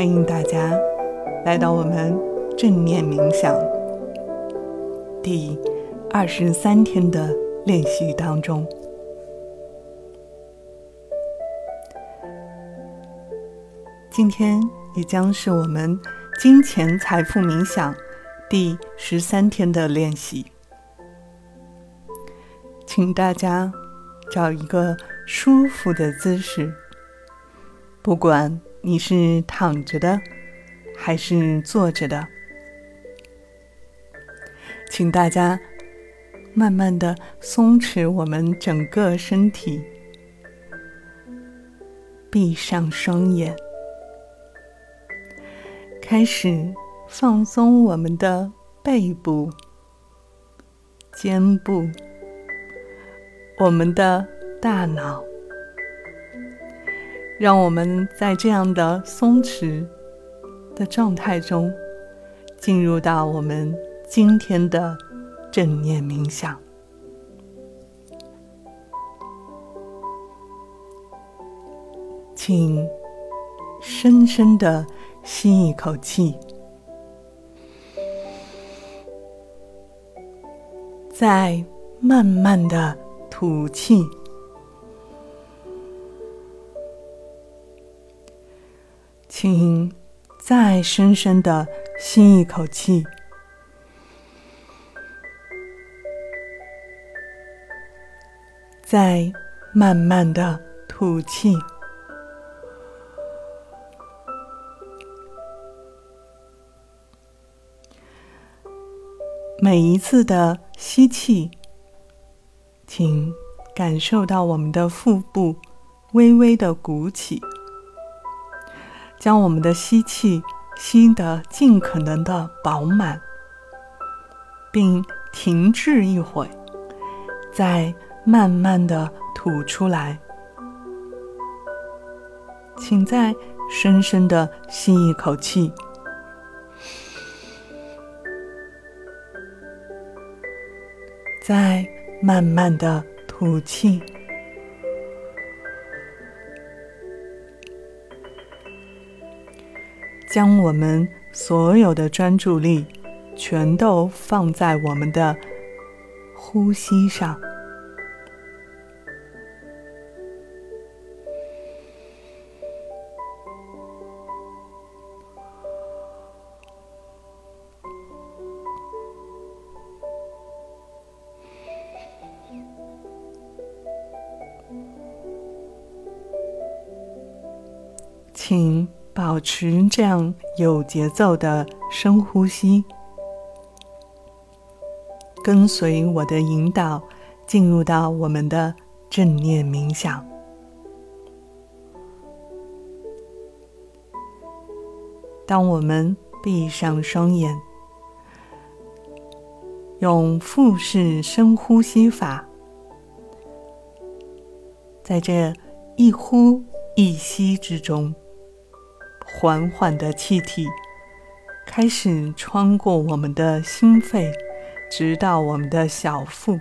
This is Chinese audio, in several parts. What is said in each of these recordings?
欢迎大家来到我们正念冥想第二十三天的练习当中。今天也将是我们金钱财富冥想第十三天的练习，请大家找一个舒服的姿势，不管你是躺着的还是坐着的，请大家慢慢的松弛我们整个身体，闭上双眼。开始放松我们的背部、肩部、我们的大脑，让我们在这样的松弛的状态中，进入到我们今天的正念冥想。请深深的。吸一口气，再慢慢的吐气。请再深深的吸一口气，再慢慢的吐气。每一次的吸气，请感受到我们的腹部微微的鼓起，将我们的吸气吸得尽可能的饱满，并停滞一会，再慢慢的吐出来。请再深深的吸一口气。再慢慢的吐气，将我们所有的专注力全都放在我们的呼吸上。请保持这样有节奏的深呼吸，跟随我的引导，进入到我们的正念冥想。当我们闭上双眼，用腹式深呼吸法，在这一呼一吸之中。缓缓的气体开始穿过我们的心肺，直到我们的小腹，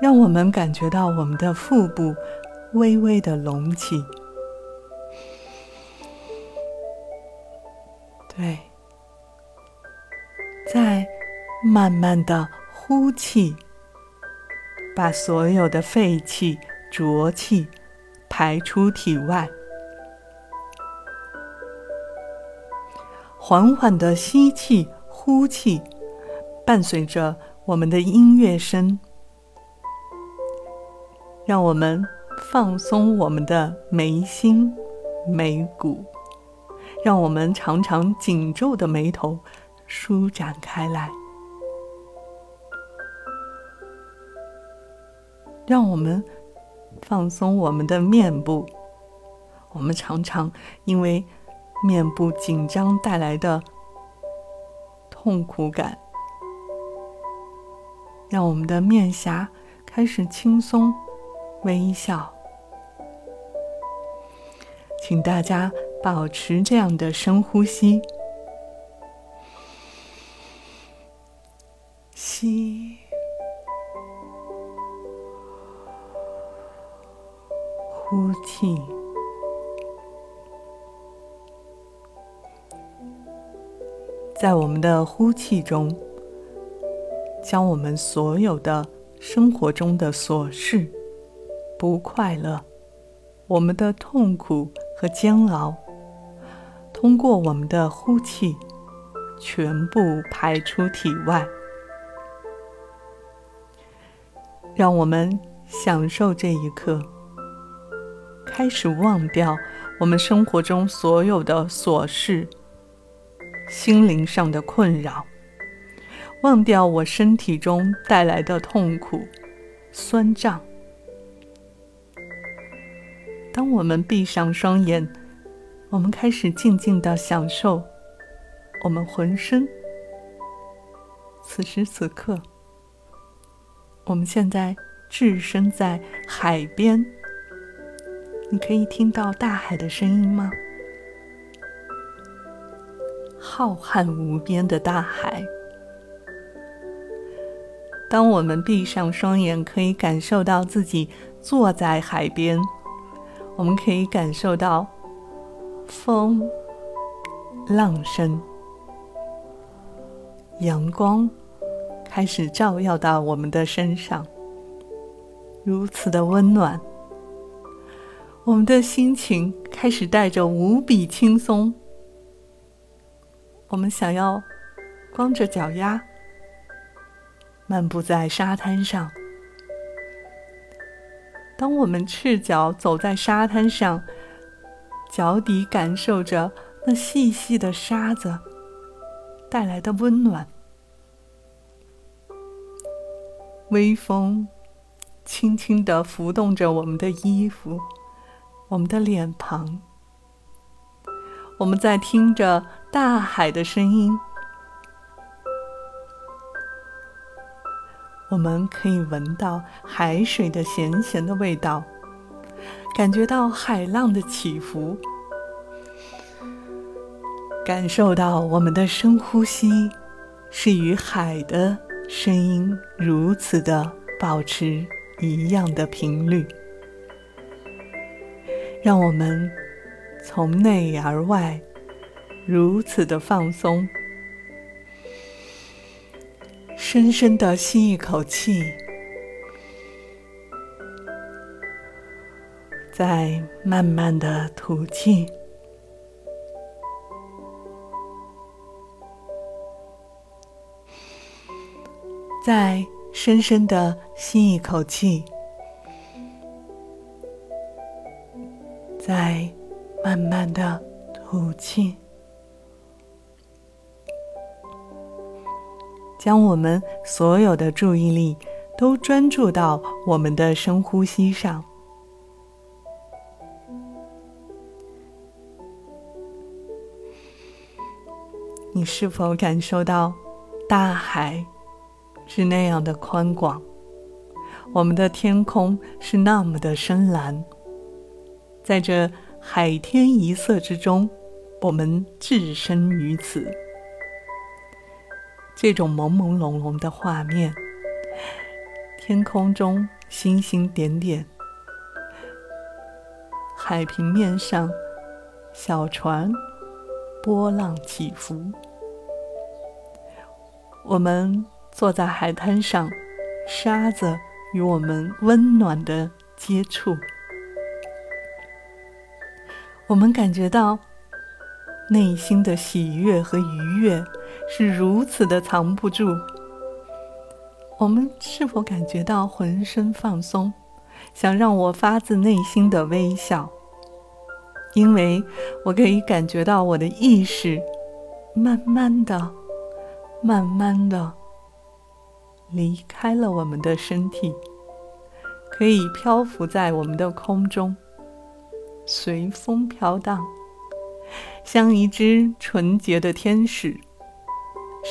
让我们感觉到我们的腹部微微的隆起。对，再慢慢的呼气，把所有的废气、浊气排出体外。缓缓的吸气、呼气，伴随着我们的音乐声，让我们放松我们的眉心、眉骨，让我们常常紧皱的眉头舒展开来，让我们放松我们的面部，我们常常因为。面部紧张带来的痛苦感，让我们的面颊开始轻松微笑。请大家保持这样的深呼吸，吸，呼气。在我们的呼气中，将我们所有的生活中的琐事、不快乐、我们的痛苦和煎熬，通过我们的呼气，全部排出体外。让我们享受这一刻，开始忘掉我们生活中所有的琐事。心灵上的困扰，忘掉我身体中带来的痛苦、酸胀。当我们闭上双眼，我们开始静静的享受我们浑身。此时此刻，我们现在置身在海边，你可以听到大海的声音吗？浩瀚无边的大海。当我们闭上双眼，可以感受到自己坐在海边，我们可以感受到风、浪声、阳光开始照耀到我们的身上，如此的温暖。我们的心情开始带着无比轻松。我们想要光着脚丫漫步在沙滩上。当我们赤脚走在沙滩上，脚底感受着那细细的沙子带来的温暖，微风轻轻的拂动着我们的衣服，我们的脸庞。我们在听着大海的声音，我们可以闻到海水的咸咸的味道，感觉到海浪的起伏，感受到我们的深呼吸是与海的声音如此的保持一样的频率，让我们。从内而外，如此的放松。深深的吸一口气，再慢慢的吐气。再深深的吸一口气，再。慢慢的吐气，将我们所有的注意力都专注到我们的深呼吸上。你是否感受到大海是那样的宽广？我们的天空是那么的深蓝，在这。海天一色之中，我们置身于此。这种朦朦胧胧的画面，天空中星星点点，海平面上小船波浪起伏。我们坐在海滩上，沙子与我们温暖的接触。我们感觉到内心的喜悦和愉悦是如此的藏不住。我们是否感觉到浑身放松，想让我发自内心的微笑？因为我可以感觉到我的意识慢慢的、慢慢的离开了我们的身体，可以漂浮在我们的空中。随风飘荡，像一只纯洁的天使，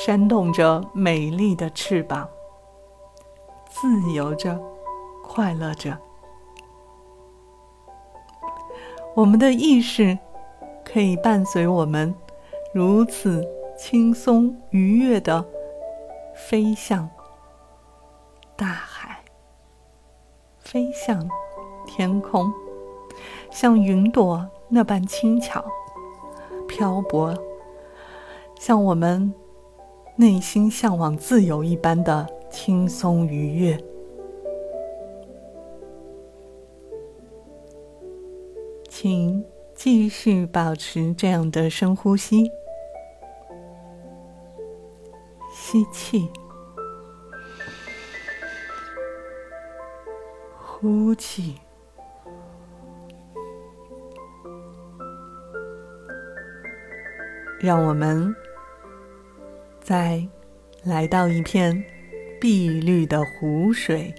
扇动着美丽的翅膀，自由着，快乐着。我们的意识可以伴随我们如此轻松愉悦的飞向大海，飞向天空。像云朵那般轻巧、漂泊，像我们内心向往自由一般的轻松愉悦。请继续保持这样的深呼吸，吸气，呼气。让我们再来到一片碧绿的湖水，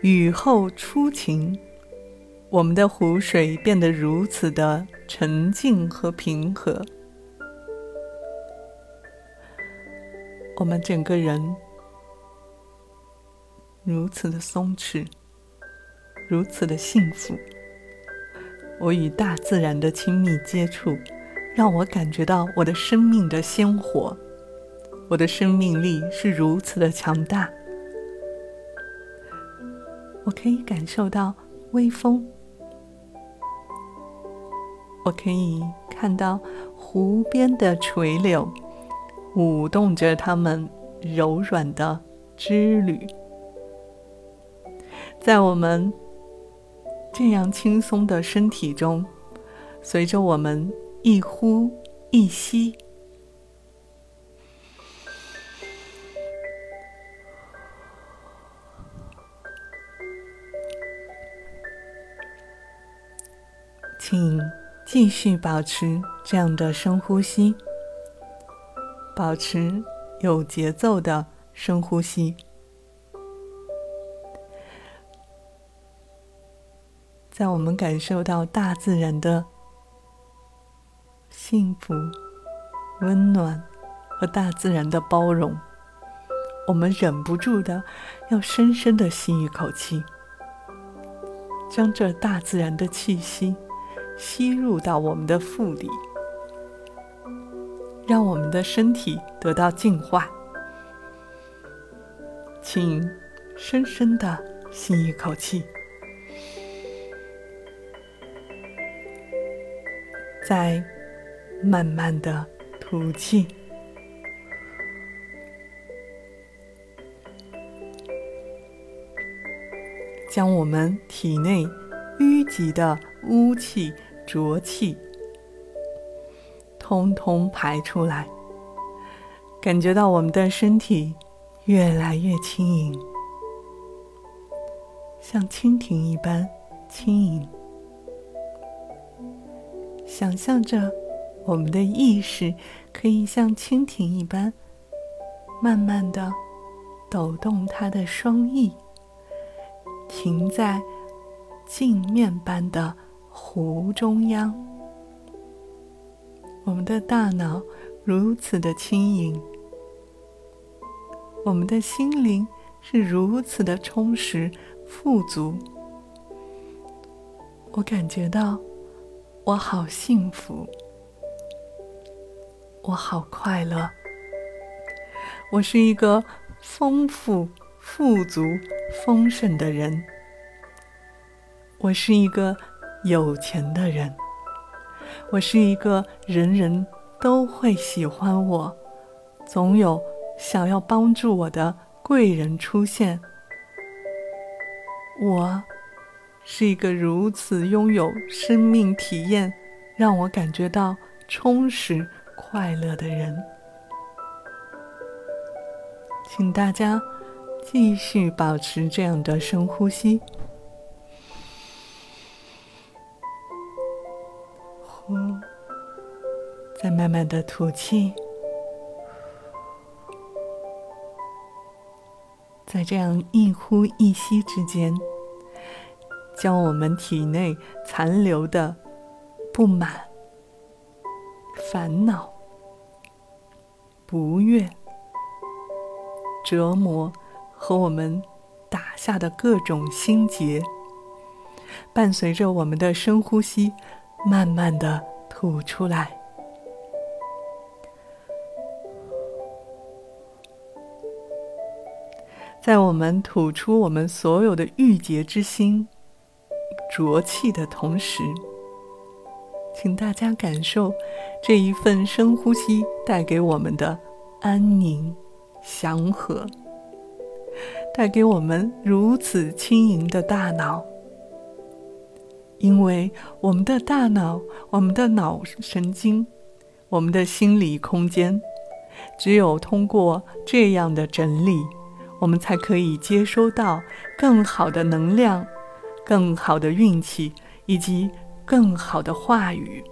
雨后初晴，我们的湖水变得如此的沉静和平和，我们整个人如此的松弛，如此的幸福。我与大自然的亲密接触，让我感觉到我的生命的鲜活，我的生命力是如此的强大。我可以感受到微风，我可以看到湖边的垂柳舞动着它们柔软的枝缕，在我们。这样轻松的身体中，随着我们一呼一吸，请继续保持这样的深呼吸，保持有节奏的深呼吸。在我们感受到大自然的幸福、温暖和大自然的包容，我们忍不住的要深深的吸一口气，将这大自然的气息吸入到我们的腹里，让我们的身体得到净化。请深深的吸一口气。在慢慢的吐气，将我们体内淤积的污气、浊气通通排出来，感觉到我们的身体越来越轻盈，像蜻蜓一般轻盈。想象着，我们的意识可以像蜻蜓一般，慢慢的抖动它的双翼，停在镜面般的湖中央。我们的大脑如此的轻盈，我们的心灵是如此的充实富足。我感觉到。我好幸福，我好快乐。我是一个丰富、富足、丰盛的人。我是一个有钱的人。我是一个人人都会喜欢我，总有想要帮助我的贵人出现。我。是一个如此拥有生命体验，让我感觉到充实快乐的人。请大家继续保持这样的深呼吸，呼，再慢慢的吐气，在这样一呼一吸之间。将我们体内残留的不满、烦恼、不悦、折磨和我们打下的各种心结，伴随着我们的深呼吸，慢慢的吐出来。在我们吐出我们所有的郁结之心。浊气的同时，请大家感受这一份深呼吸带给我们的安宁、祥和，带给我们如此轻盈的大脑。因为我们的大脑、我们的脑神经、我们的心理空间，只有通过这样的整理，我们才可以接收到更好的能量、更好的运气以及更好的话语。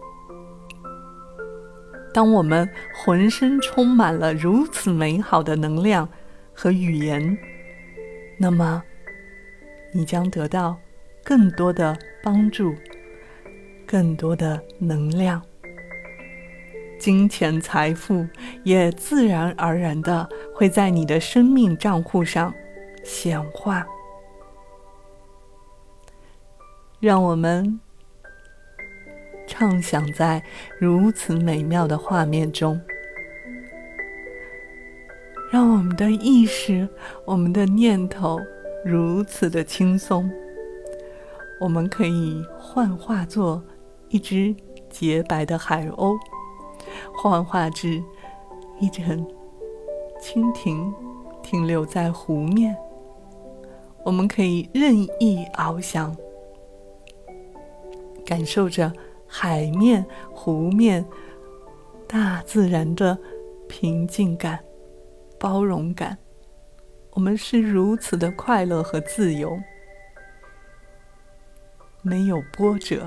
当我们浑身充满了如此美好的能量和语言，那么你将得到。更多的帮助，更多的能量，金钱财富也自然而然的会在你的生命账户上显化。让我们畅想在如此美妙的画面中，让我们的意识、我们的念头如此的轻松。我们可以幻化作一只洁白的海鸥，幻化至一阵蜻蜓停留在湖面。我们可以任意翱翔，感受着海面、湖面、大自然的平静感、包容感。我们是如此的快乐和自由。没有波折，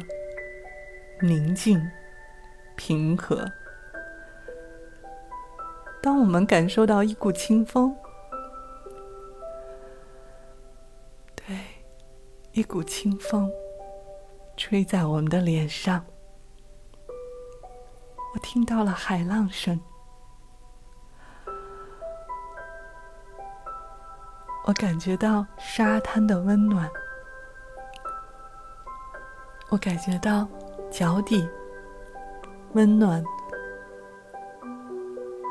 宁静、平和。当我们感受到一股清风，对，一股清风吹在我们的脸上，听到了海浪声，我感觉到沙滩的温暖。我感觉到脚底温暖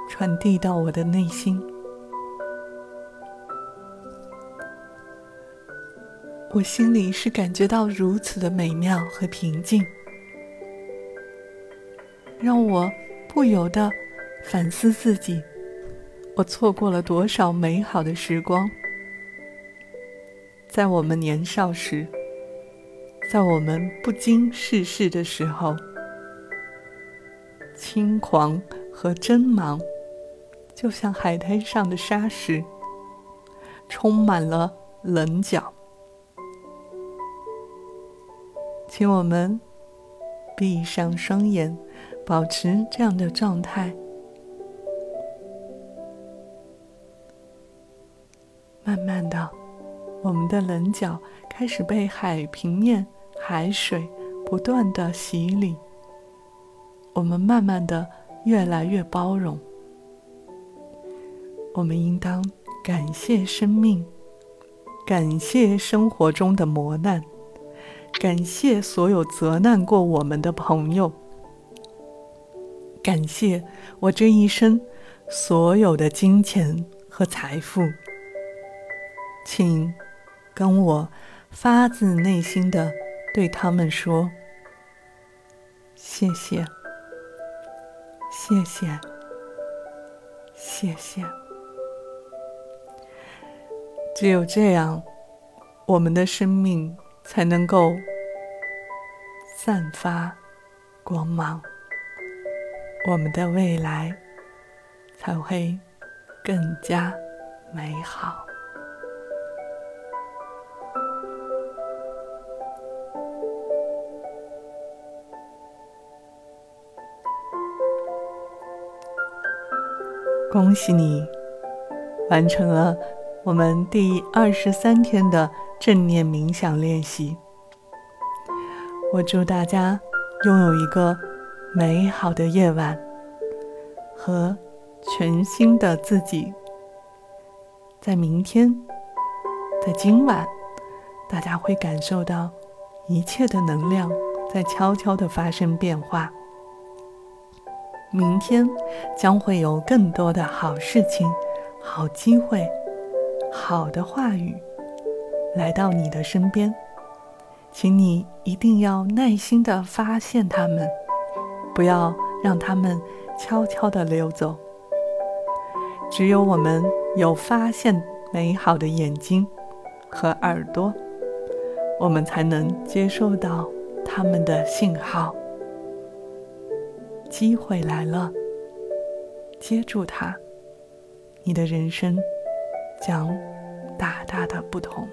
传递到我的内心，我心里是感觉到如此的美妙和平静，让我不由得反思自己：我错过了多少美好的时光？在我们年少时。在我们不经世事的时候，轻狂和真忙，就像海滩上的沙石，充满了棱角。请我们闭上双眼，保持这样的状态，慢慢的，我们的棱角开始被海平面。海水不断的洗礼，我们慢慢的越来越包容。我们应当感谢生命，感谢生活中的磨难，感谢所有责难过我们的朋友，感谢我这一生所有的金钱和财富。请跟我发自内心的。对他们说：“谢谢，谢谢，谢谢。只有这样，我们的生命才能够散发光芒，我们的未来才会更加美好。”恭喜你，完成了我们第二十三天的正念冥想练习。我祝大家拥有一个美好的夜晚和全新的自己。在明天，在今晚，大家会感受到一切的能量在悄悄的发生变化。明天将会有更多的好事情、好机会、好的话语来到你的身边，请你一定要耐心的发现它们，不要让它们悄悄地流走。只有我们有发现美好的眼睛和耳朵，我们才能接收到他们的信号。机会来了，接住它，你的人生将大大的不同。